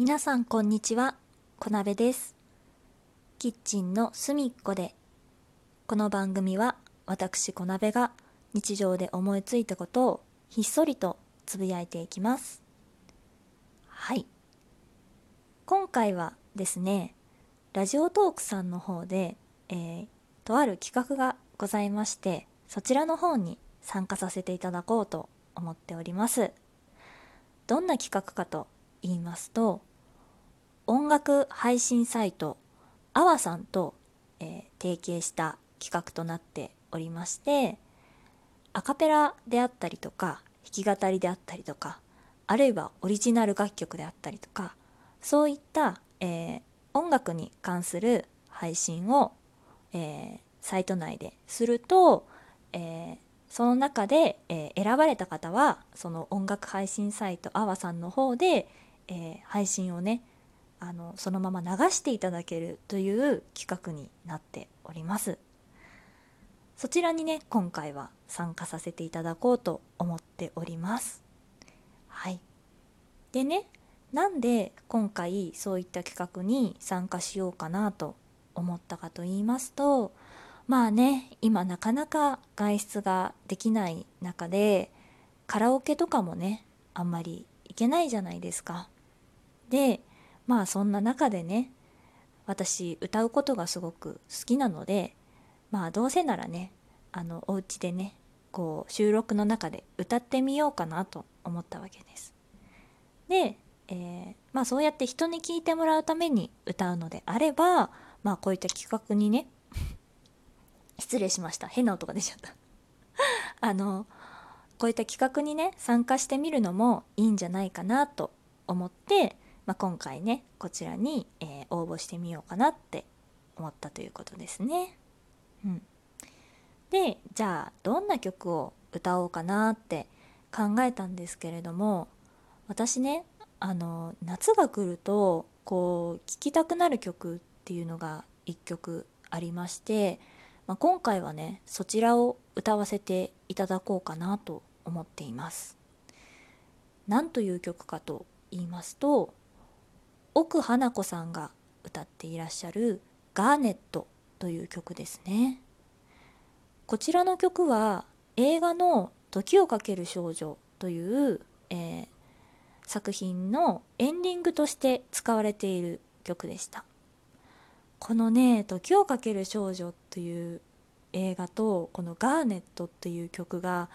皆さんこんにちは。小鍋です。キッチンの隅っこで。この番組は私小鍋が日常で思いついたことをひっそりとつぶやいていきます。はい。今回はですねラジオトークさんの方で、えー、とある企画がございましてそちらの方に参加させていただこうと思っております。どんな企画かと言いますと音楽配信サイトあわさんと、えー、提携した企画となっておりましてアカペラであったりとか弾き語りであったりとかあるいはオリジナル楽曲であったりとかそういった、えー、音楽に関する配信を、えー、サイト内ですると、えー、その中で、え選ばれた方はその音楽配信サイトあわさんの方で、え配信をねあのそのまま流していただけるという企画になっております。そちらにね今回は参加させていただこうと思っております。はい。でねなんで今回そういった企画に参加しようかなと思ったかと言いますとまあね今なかなか外出ができない中でカラオケとかもねあんまり行けないじゃないですか。でまあそんな中でね私歌うことがすごく好きなのでまあどうせならねあのお家でねこう収録の中で歌ってみようかなと思ったわけです。で、えー、まあそうやって人に聞いてもらうために歌うのであればまあこういった企画にね 失礼しました変な音が出ちゃった あのこういった企画にね参加してみるのもいいんじゃないかなと思ってまあ、今回ねこちらに、えー、応募してみようかなって思ったということですね。うん、でじゃあどんな曲を歌おうかなって考えたんですけれども私ねあの夏が来るとこう聴きたくなる曲っていうのが1曲ありまして、まあ、今回はねそちらを歌わせていただこうかなと思っています。何という曲かと言いますと奥花子さんが歌っていらっしゃる「ガーネット」という曲ですね。こちらの曲は映画の「時をかける少女」という、えー、作品のエンディングとして使われている曲でした。このね「時をかける少女」という映画とこの「ガーネット」という曲が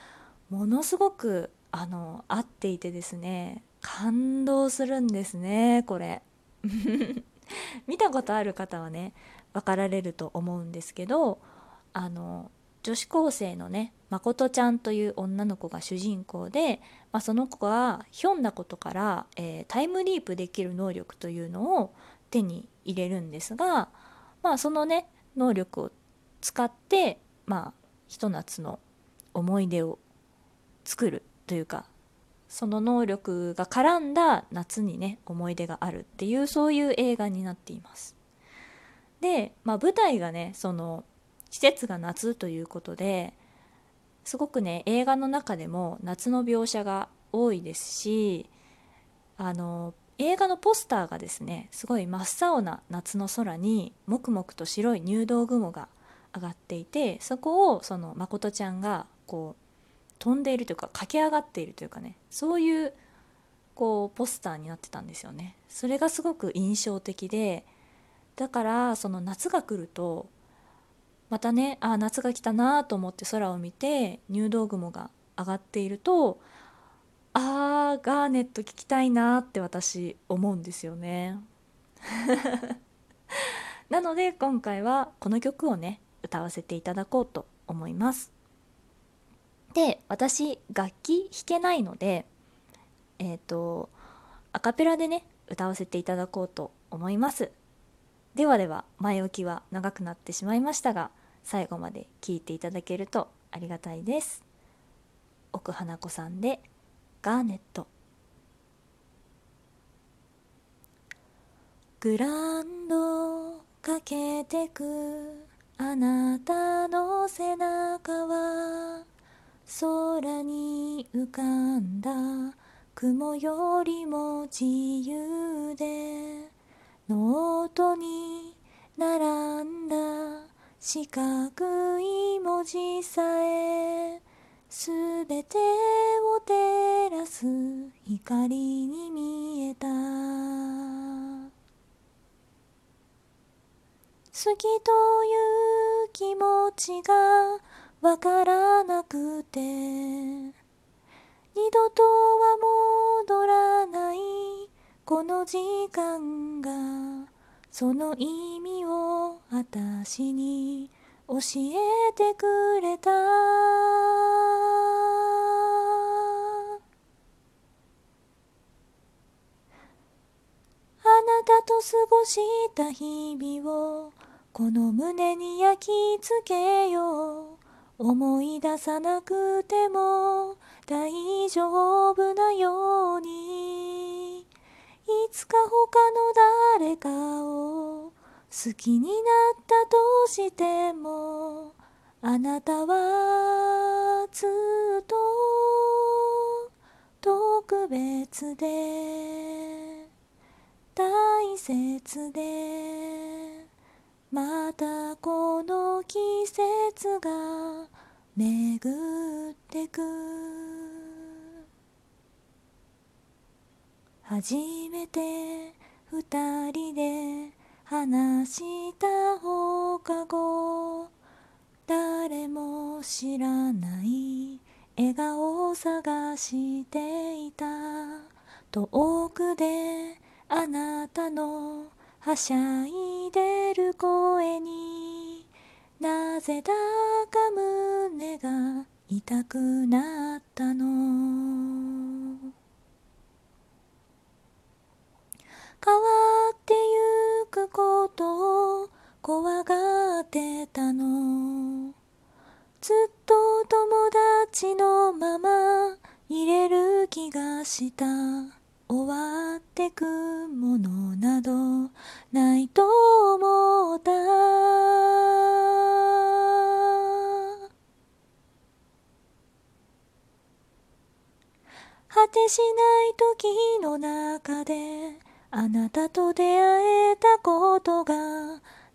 ものすごくあの合っていてですね感動するんですねこれ。見たことある方はね分かられると思うんですけどあの女子高生のねまことちゃんという女の子が主人公で、まあ、その子がひょんなことから、えー、タイムリープできる能力というのを手に入れるんですが、まあ、そのね能力を使って、まあ、ひと夏の思い出を作るというかその能力が絡んだ夏にね思い出があるっていうそういう映画になっています。で、まあ、舞台がねその季節が夏ということですごくね映画の中でも夏の描写が多いですしあの映画のポスターがですねすごい真っ青な夏の空にもくもくと白い入道雲が上がっていてそこをそのまことちゃんがこう飛んでいるというか駆け上がっているというかねそういうこうポスターになってたんですよね。それがすごく印象的でだからその夏が来るとまたねあ夏が来たなと思って空を見て入道雲が上がっているとあーガーネット聞きたいなって私思うんですよね。なので今回はこの曲をね歌わせていただこうと思います。で私楽器弾けないのでえっ、ー、とアカペラでね歌わせていただこうと思います。ではでは前置きは長くなってしまいましたが最後まで聞いていただけるとありがたいです。奥花子さんでガーネット。グランドかけてくあなたの背中は空に浮かんだ雲よりも自由でノートに並んだ四角い文字さえすべてを照らす光に見えた。好きという気持ちがわからなくて。二度とは戻らない。この時間がその意味を私に教えてくれた。あなたと過ごした日々をこの胸に焼き付けよう。思い出さなくても大丈夫なように。いつか他の誰かを好きになったとしてもあなたはずっと特別で大切でまたこの季節が巡ってく初めて二人で話した放課後。誰も知らない笑顔を探していた。遠くであなたのはしゃいでる声に。ぜだか胸が痛くなったの。変わってゆくことを怖がってたの。ずっと友達のまま入れる気がした。終わってくものなどない。果てしない時の中であなたと出会えたことが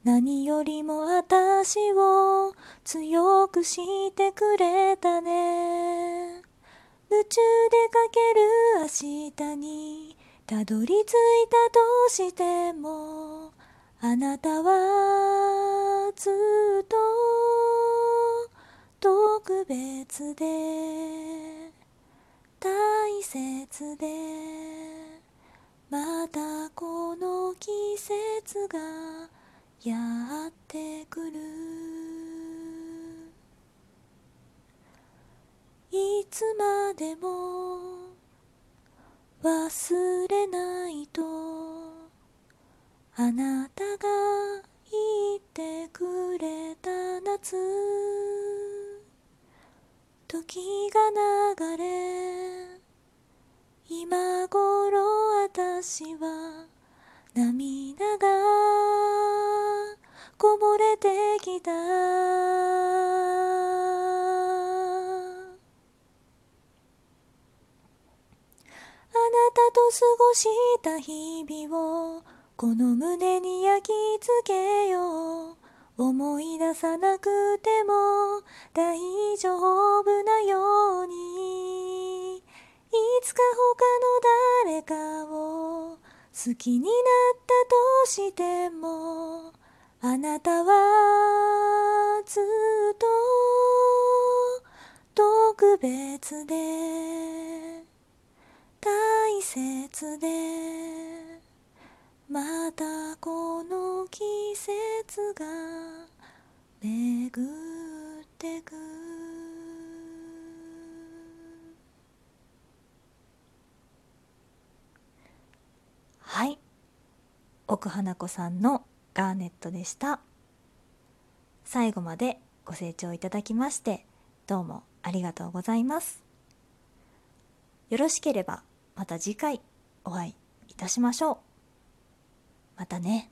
何よりも私を強くしてくれたね。夢中でかける明日にたどり着いたとしてもあなたはずっと特別で大切でまたこの季節がやってくる。いつまでも忘れないとあなたが言ってくれた夏。時が流私は涙がこぼれてきた。あなたと過ごした日々をこの胸に焼き付けよう。思い出さなくても大丈夫なよ好きになったとしてもあなたはずっと特別で大切でまたこの季節が巡ってくはい奥花子さんのガーネットでした最後までご清聴いただきましてどうもありがとうございますよろしければまた次回お会いいたしましょう。またね。